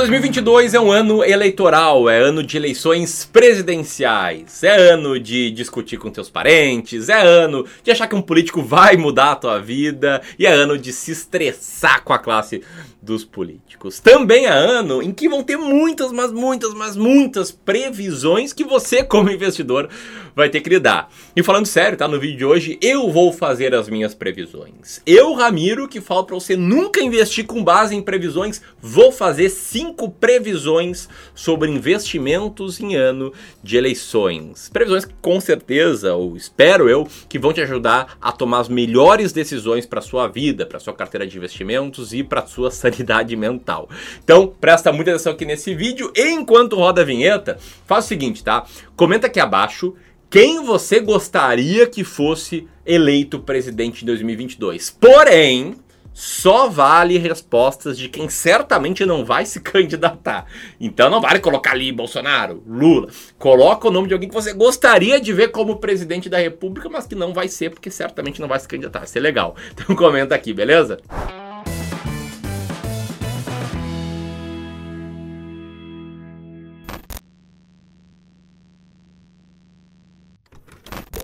2022 é um ano eleitoral, é ano de eleições presidenciais, é ano de discutir com teus parentes, é ano de achar que um político vai mudar a tua vida e é ano de se estressar com a classe dos políticos. Também é ano em que vão ter muitas, mas muitas, mas muitas previsões que você, como investidor, vai ter que lidar. E falando sério, tá? No vídeo de hoje, eu vou fazer as minhas previsões. Eu, Ramiro, que falo para você nunca investir com base em previsões, vou fazer cinco previsões sobre investimentos em ano de eleições. Previsões que com certeza, ou espero eu, que vão te ajudar a tomar as melhores decisões para sua vida, para sua carteira de investimentos e para sua sanidade mental. Então, presta muita atenção aqui nesse vídeo. E enquanto roda a vinheta, faz o seguinte, tá? Comenta aqui abaixo quem você gostaria que fosse eleito presidente em 2022. Porém, só vale respostas de quem certamente não vai se candidatar. Então não vale colocar ali Bolsonaro, Lula. Coloca o nome de alguém que você gostaria de ver como presidente da República, mas que não vai ser, porque certamente não vai se candidatar. Vai ser legal. Então comenta aqui, beleza?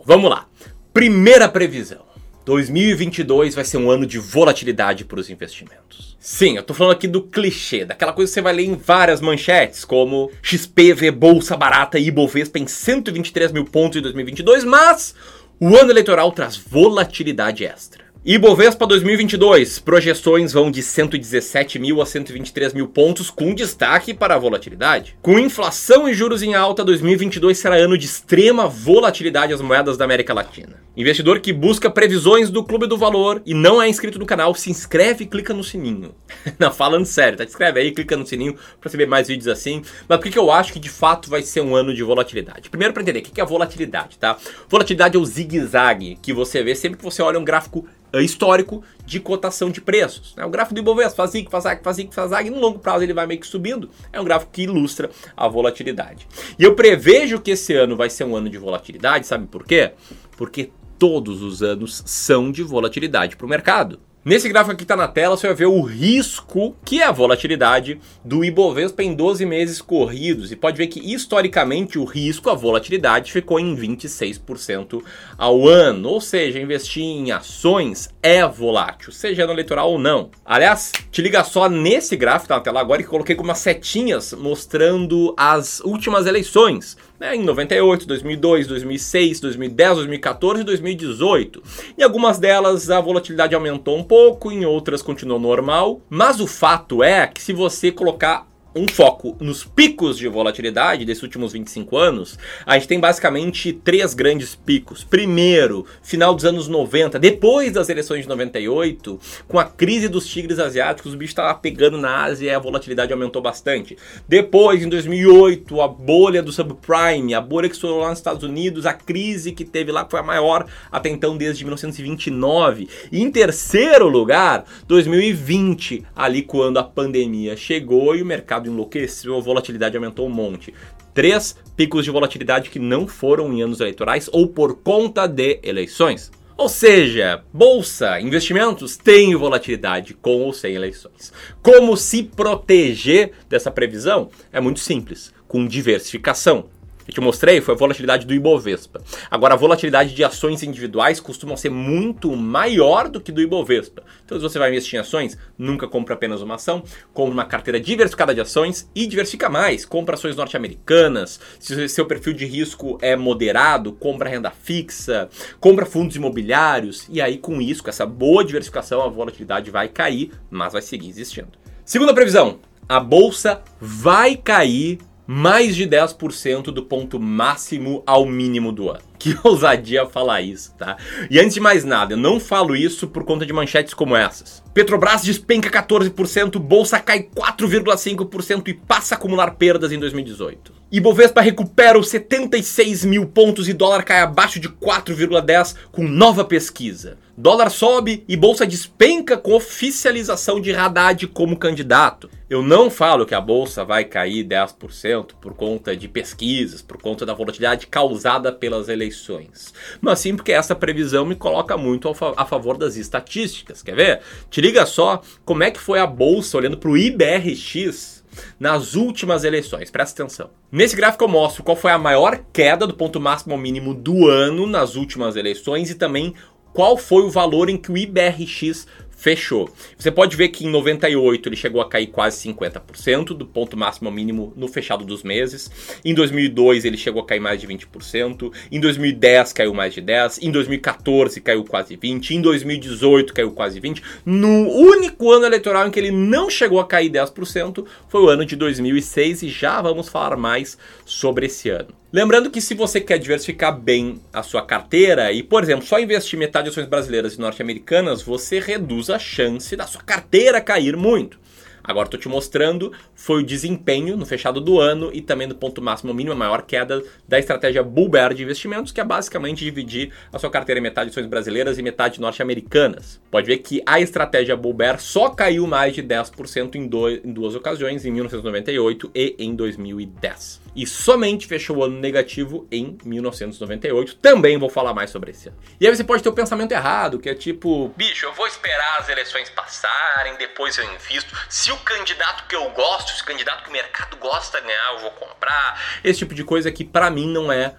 Vamos lá. Primeira previsão. 2022 vai ser um ano de volatilidade para os investimentos. Sim, eu tô falando aqui do clichê, daquela coisa que você vai ler em várias manchetes, como XP vê bolsa barata e Ibovespa em 123 mil pontos em 2022, mas o ano eleitoral traz volatilidade extra. Ibovespa 2022, projeções vão de 117 mil a 123 mil pontos, com destaque para a volatilidade. Com inflação e juros em alta, 2022 será ano de extrema volatilidade às moedas da América Latina. Investidor que busca previsões do Clube do Valor e não é inscrito no canal, se inscreve e clica no sininho. não, falando sério, tá? Inscreve aí, clica no sininho para receber mais vídeos assim. Mas por que, eu acho que de fato vai ser um ano de volatilidade? Primeiro para entender o que é volatilidade, tá? Volatilidade é o zigue-zague que você vê sempre que você olha um gráfico histórico de cotação de preços. Né? O gráfico do Ibovespa faz zigue, faz zague, faz zigue, faz zague, no longo prazo ele vai meio que subindo. É um gráfico que ilustra a volatilidade. E eu prevejo que esse ano vai ser um ano de volatilidade, sabe por quê? Porque todos os anos são de volatilidade para o mercado. Nesse gráfico que está na tela, você vai ver o risco, que é a volatilidade, do Ibovespa em 12 meses corridos. E pode ver que, historicamente, o risco, a volatilidade, ficou em 26% ao ano. Ou seja, investir em ações é volátil, seja no eleitoral ou não. Aliás, te liga só nesse gráfico que tá na tela agora, que coloquei com umas setinhas mostrando as últimas eleições né, em 98, 2002, 2006, 2010, 2014 e 2018. Em algumas delas a volatilidade aumentou um pouco, em outras continuou normal, mas o fato é que se você colocar um foco nos picos de volatilidade desses últimos 25 anos, a gente tem basicamente três grandes picos. Primeiro, final dos anos 90, depois das eleições de 98, com a crise dos tigres asiáticos, o bicho estava pegando na Ásia e a volatilidade aumentou bastante. Depois, em 2008, a bolha do subprime, a bolha que estourou lá nos Estados Unidos, a crise que teve lá foi a maior até então desde 1929. E em terceiro lugar, 2020, ali quando a pandemia chegou e o mercado mercado enlouqueceu, a volatilidade aumentou um monte. Três picos de volatilidade que não foram em anos eleitorais ou por conta de eleições. Ou seja, bolsa, investimentos têm volatilidade com ou sem eleições. Como se proteger dessa previsão? É muito simples, com diversificação eu te mostrei foi a volatilidade do Ibovespa. Agora, a volatilidade de ações individuais costuma ser muito maior do que do Ibovespa. Então, se você vai investir em ações, nunca compra apenas uma ação, compra uma carteira diversificada de ações e diversifica mais. Compra ações norte-americanas. Se seu perfil de risco é moderado, compra renda fixa, compra fundos imobiliários. E aí, com isso, com essa boa diversificação, a volatilidade vai cair, mas vai seguir existindo. Segunda previsão: a bolsa vai cair mais de 10% do ponto máximo ao mínimo do ano. Que ousadia falar isso, tá? E antes de mais nada, eu não falo isso por conta de manchetes como essas. Petrobras despenca 14%, bolsa cai 4,5% e passa a acumular perdas em 2018. Ibovespa recupera os 76 mil pontos e dólar cai abaixo de 4,10 com nova pesquisa. Dólar sobe e bolsa despenca com oficialização de Haddad como candidato. Eu não falo que a bolsa vai cair 10% por conta de pesquisas, por conta da volatilidade causada pelas eleições, mas sim porque essa previsão me coloca muito a favor das estatísticas. Quer ver? Te liga só como é que foi a bolsa olhando para o IBRX nas últimas eleições. Presta atenção. Nesse gráfico eu mostro qual foi a maior queda do ponto máximo ao mínimo do ano nas últimas eleições e também qual foi o valor em que o IBRX fechou. Você pode ver que em 98 ele chegou a cair quase 50% do ponto máximo ao mínimo no fechado dos meses. Em 2002 ele chegou a cair mais de 20%. Em 2010 caiu mais de 10. Em 2014 caiu quase 20. Em 2018 caiu quase 20. No único ano eleitoral em que ele não chegou a cair 10% foi o ano de 2006 e já vamos falar mais sobre esse ano. Lembrando que se você quer diversificar bem a sua carteira e, por exemplo, só investir metade de ações brasileiras e norte-americanas, você reduz a chance da sua carteira cair muito. Agora estou te mostrando foi o desempenho no fechado do ano e também do ponto máximo mínimo, a maior queda da estratégia Bull Bear de investimentos, que é basicamente dividir a sua carteira em metade de ações brasileiras e metade norte-americanas. Pode ver que a estratégia Bull Bear só caiu mais de 10% em, dois, em duas ocasiões, em 1998 e em 2010. E somente fechou o ano negativo em 1998. Também vou falar mais sobre esse ano. E aí você pode ter o pensamento errado, que é tipo, bicho, eu vou esperar as eleições passarem, depois eu invisto. Se o candidato que eu gosto, se o candidato que o mercado gosta ganhar, eu vou comprar. Esse tipo de coisa que para mim não é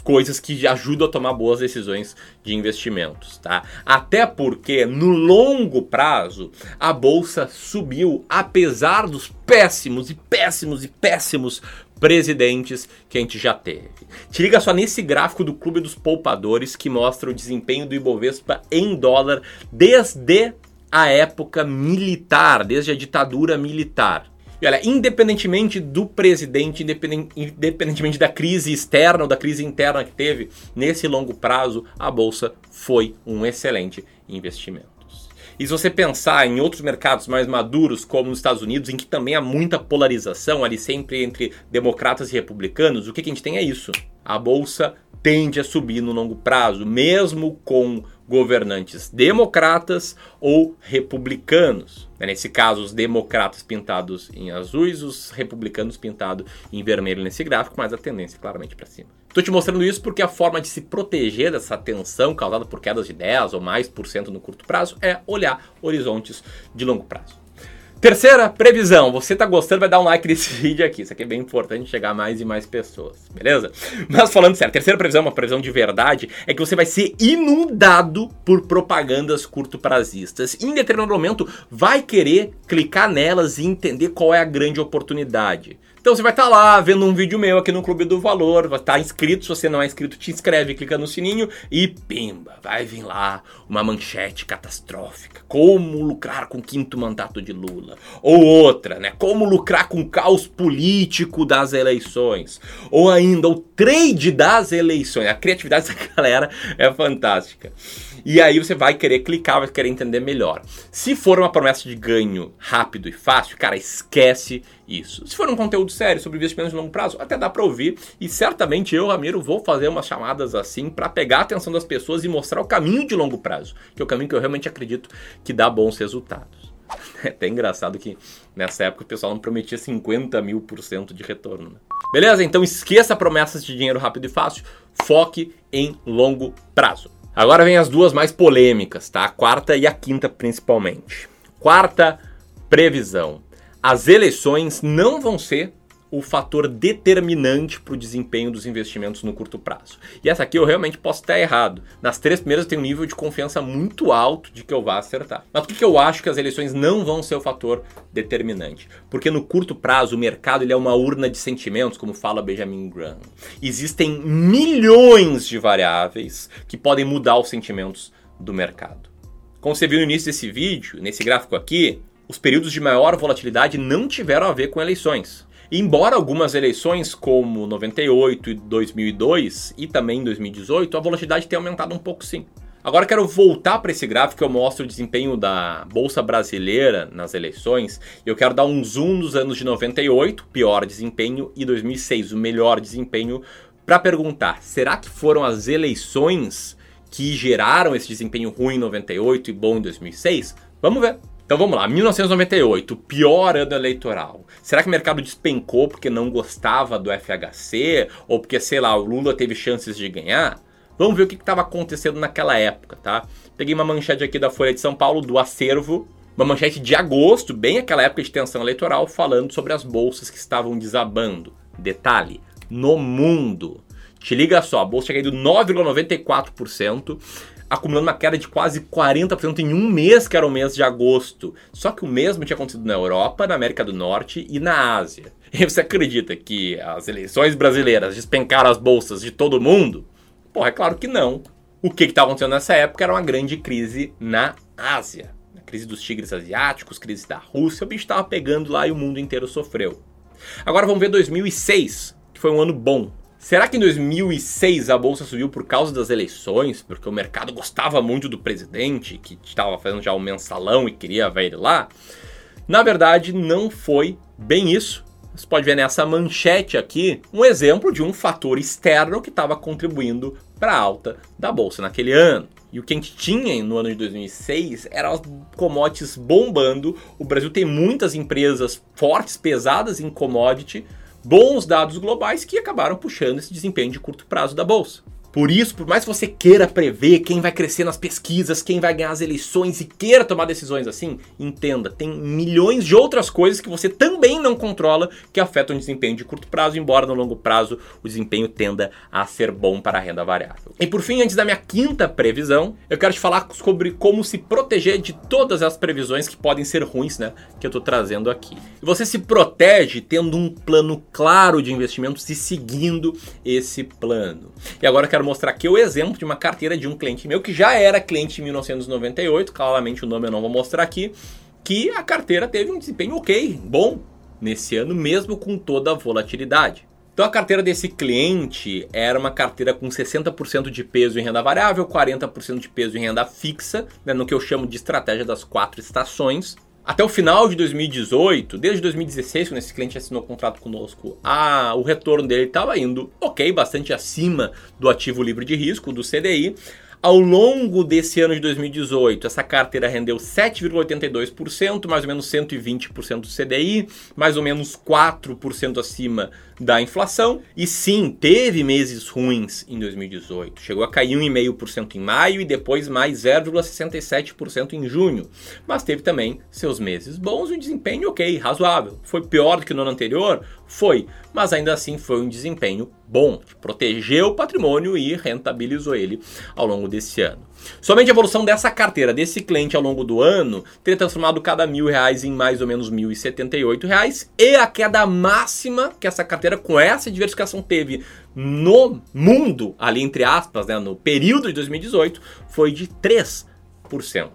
coisas que ajudam a tomar boas decisões de investimentos, tá? Até porque no longo prazo a bolsa subiu apesar dos péssimos e péssimos e péssimos presidentes que a gente já teve. Te liga só nesse gráfico do Clube dos Poupadores que mostra o desempenho do Ibovespa em dólar desde a época militar, desde a ditadura militar. E olha, independentemente do presidente, independentemente da crise externa ou da crise interna que teve, nesse longo prazo, a bolsa foi um excelente investimento. E se você pensar em outros mercados mais maduros, como nos Estados Unidos, em que também há muita polarização ali sempre entre democratas e republicanos, o que a gente tem é isso. A bolsa tende a subir no longo prazo, mesmo com governantes democratas ou republicanos. Nesse caso, os democratas pintados em azuis, os republicanos pintados em vermelho nesse gráfico, mas a tendência é claramente para cima. Estou te mostrando isso porque a forma de se proteger dessa tensão causada por quedas de 10 ou mais por cento no curto prazo é olhar horizontes de longo prazo. Terceira previsão, você tá gostando, vai dar um like nesse vídeo aqui. Isso aqui é bem importante chegar a mais e mais pessoas, beleza? Mas falando sério, terceira previsão, uma previsão de verdade, é que você vai ser inundado por propagandas curto-prazistas. Em determinado momento, vai querer clicar nelas e entender qual é a grande oportunidade. Então você vai estar tá lá vendo um vídeo meu aqui no Clube do Valor, vai estar tá inscrito, se você não é inscrito, te inscreve, clica no sininho e pimba, vai vir lá uma manchete catastrófica. Como lucrar com o quinto mandato de Lula. Ou outra, né? Como lucrar com o caos político das eleições. Ou ainda o trade das eleições. A criatividade dessa galera é fantástica. E aí você vai querer clicar, vai querer entender melhor. Se for uma promessa de ganho rápido e fácil, cara, esquece isso. Se for um conteúdo sério sobre investimentos de longo prazo, até dá para ouvir e certamente eu, Ramiro, vou fazer umas chamadas assim para pegar a atenção das pessoas e mostrar o caminho de longo prazo, que é o caminho que eu realmente acredito que dá bons resultados. É até engraçado que nessa época o pessoal não prometia 50 mil por cento de retorno. Né? Beleza? Então esqueça promessas de dinheiro rápido e fácil, foque em longo prazo. Agora vem as duas mais polêmicas, tá? A quarta e a quinta principalmente. Quarta previsão. As eleições não vão ser o fator determinante para o desempenho dos investimentos no curto prazo. E essa aqui eu realmente posso estar errado. Nas três primeiras eu tenho um nível de confiança muito alto de que eu vá acertar. Mas por que eu acho que as eleições não vão ser o fator determinante? Porque no curto prazo o mercado ele é uma urna de sentimentos, como fala Benjamin Graham. Existem milhões de variáveis que podem mudar os sentimentos do mercado. Como você viu no início desse vídeo, nesse gráfico aqui, os períodos de maior volatilidade não tiveram a ver com eleições. Embora algumas eleições, como 98 e 2002 e também 2018, a volatilidade tenha aumentado um pouco sim. Agora quero voltar para esse gráfico que eu mostro o desempenho da Bolsa Brasileira nas eleições. Eu quero dar um zoom nos anos de 98, pior desempenho, e 2006, o melhor desempenho, para perguntar: será que foram as eleições que geraram esse desempenho ruim em 98 e bom em 2006? Vamos ver. Então vamos lá, 1998, pior ano eleitoral. Será que o mercado despencou porque não gostava do FHC? Ou porque, sei lá, o Lula teve chances de ganhar? Vamos ver o que estava acontecendo naquela época, tá? Peguei uma manchete aqui da Folha de São Paulo do Acervo, Uma manchete de agosto, bem aquela época de tensão eleitoral, falando sobre as bolsas que estavam desabando. Detalhe: no mundo. Te liga só, a bolsa tinha caído 9,94%, acumulando uma queda de quase 40% em um mês, que era o mês de agosto. Só que o mesmo tinha acontecido na Europa, na América do Norte e na Ásia. E você acredita que as eleições brasileiras despencaram as bolsas de todo mundo? Porra, é claro que não. O que estava acontecendo nessa época era uma grande crise na Ásia. A crise dos tigres asiáticos, crise da Rússia, o bicho estava pegando lá e o mundo inteiro sofreu. Agora vamos ver 2006, que foi um ano bom. Será que em 2006 a bolsa subiu por causa das eleições, porque o mercado gostava muito do presidente, que estava fazendo já um mensalão e queria ver ele lá? Na verdade, não foi bem isso. Você pode ver nessa manchete aqui um exemplo de um fator externo que estava contribuindo para a alta da bolsa naquele ano. E o que a gente tinha no ano de 2006 eram as commodities bombando. O Brasil tem muitas empresas fortes, pesadas em commodity, bons dados globais que acabaram puxando esse desempenho de curto prazo da bolsa. Por isso, por mais que você queira prever quem vai crescer nas pesquisas, quem vai ganhar as eleições e queira tomar decisões assim, entenda, tem milhões de outras coisas que você também não controla que afetam o desempenho de curto prazo, embora no longo prazo o desempenho tenda a ser bom para a renda variável. E por fim, antes da minha quinta previsão, eu quero te falar sobre como se proteger de todas as previsões que podem ser ruins, né, que eu estou trazendo aqui. E você se protege tendo um plano claro de investimentos e seguindo esse plano. E agora eu quero quero mostrar aqui o exemplo de uma carteira de um cliente meu que já era cliente em 1998, claramente o nome eu não vou mostrar aqui, que a carteira teve um desempenho ok, bom, nesse ano mesmo com toda a volatilidade. Então a carteira desse cliente era uma carteira com 60% de peso em renda variável, 40% de peso em renda fixa, né, no que eu chamo de estratégia das quatro estações. Até o final de 2018, desde 2016, quando esse cliente assinou o contrato conosco, a, o retorno dele estava indo ok, bastante acima do ativo livre de risco, do CDI. Ao longo desse ano de 2018, essa carteira rendeu 7,82%, mais ou menos 120% do CDI, mais ou menos 4% acima da inflação. E sim, teve meses ruins em 2018. Chegou a cair 1,5% em maio e depois mais 0,67% em junho. Mas teve também seus meses bons e um desempenho ok, razoável. Foi pior do que no ano anterior? Foi, mas ainda assim foi um desempenho bom, protegeu o patrimônio e rentabilizou ele ao longo desse ano. Somente a evolução dessa carteira, desse cliente ao longo do ano, teria transformado cada mil reais em mais ou menos mil e setenta e oito reais e a queda máxima que essa carteira com essa diversificação teve no mundo, ali entre aspas, né, no período de 2018, foi de 3%.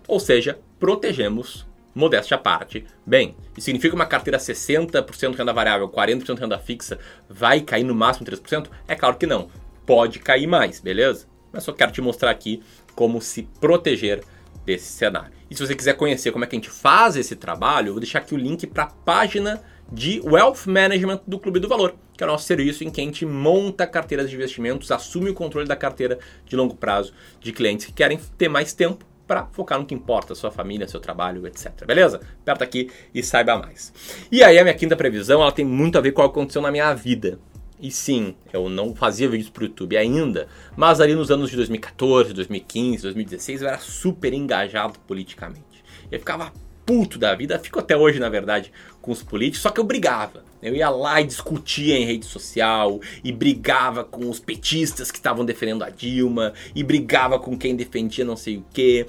Ou seja, protegemos modéstia à parte. Bem, isso significa uma carteira 60% renda variável, 40% renda fixa, vai cair no máximo 3%? É claro que não. Pode cair mais, beleza? Mas só quero te mostrar aqui como se proteger desse cenário. E se você quiser conhecer como é que a gente faz esse trabalho, eu vou deixar aqui o link para a página de Wealth Management do Clube do Valor, que é o nosso serviço em que a gente monta carteiras de investimentos, assume o controle da carteira de longo prazo de clientes que querem ter mais tempo para focar no que importa, sua família, seu trabalho, etc. Beleza? Aperta aqui e saiba mais. E aí a minha quinta previsão, ela tem muito a ver com o que aconteceu na minha vida. E sim, eu não fazia vídeos para o YouTube ainda, mas ali nos anos de 2014, 2015, 2016 eu era super engajado politicamente. Eu ficava puto da vida, fico até hoje na verdade com os políticos, só que eu brigava. Eu ia lá e discutia em rede social, e brigava com os petistas que estavam defendendo a Dilma, e brigava com quem defendia não sei o que.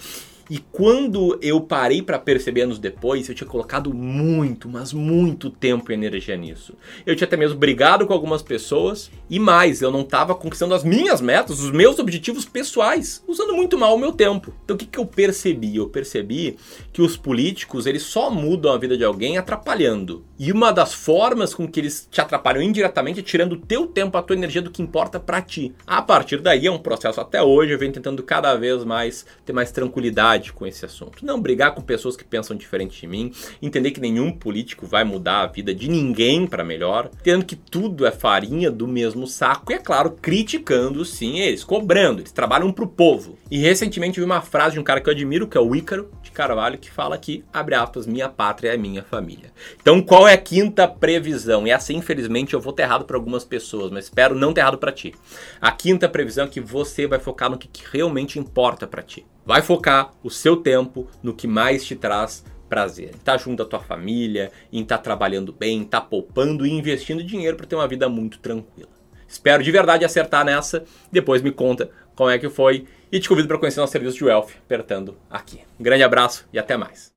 E quando eu parei para perceber anos depois, eu tinha colocado muito, mas muito tempo e energia nisso. Eu tinha até mesmo brigado com algumas pessoas e mais, eu não estava conquistando as minhas metas, os meus objetivos pessoais, usando muito mal o meu tempo. Então o que, que eu percebi? Eu percebi que os políticos eles só mudam a vida de alguém atrapalhando. E uma das formas com que eles te atrapalham indiretamente é tirando o teu tempo, a tua energia do que importa para ti. A partir daí é um processo até hoje, eu venho tentando cada vez mais ter mais tranquilidade com esse assunto. Não brigar com pessoas que pensam diferente de mim, entender que nenhum político vai mudar a vida de ninguém para melhor, tendo que tudo é farinha do mesmo saco e, é claro, criticando sim eles, cobrando, eles trabalham pro povo. E recentemente vi uma frase de um cara que eu admiro, que é o Ícaro de Carvalho, que fala que, abre aspas, minha pátria é minha família. Então, qual é a quinta previsão? E essa, infelizmente, eu vou ter errado para algumas pessoas, mas espero não ter errado para ti. A quinta previsão é que você vai focar no que, que realmente importa para ti. Vai focar o seu tempo no que mais te traz prazer. Em estar tá junto da tua família, em estar tá trabalhando bem, em estar tá poupando e investindo dinheiro para ter uma vida muito tranquila. Espero de verdade acertar nessa. Depois me conta como é que foi e te convido para conhecer nosso serviço de Wealth apertando aqui. Um grande abraço e até mais.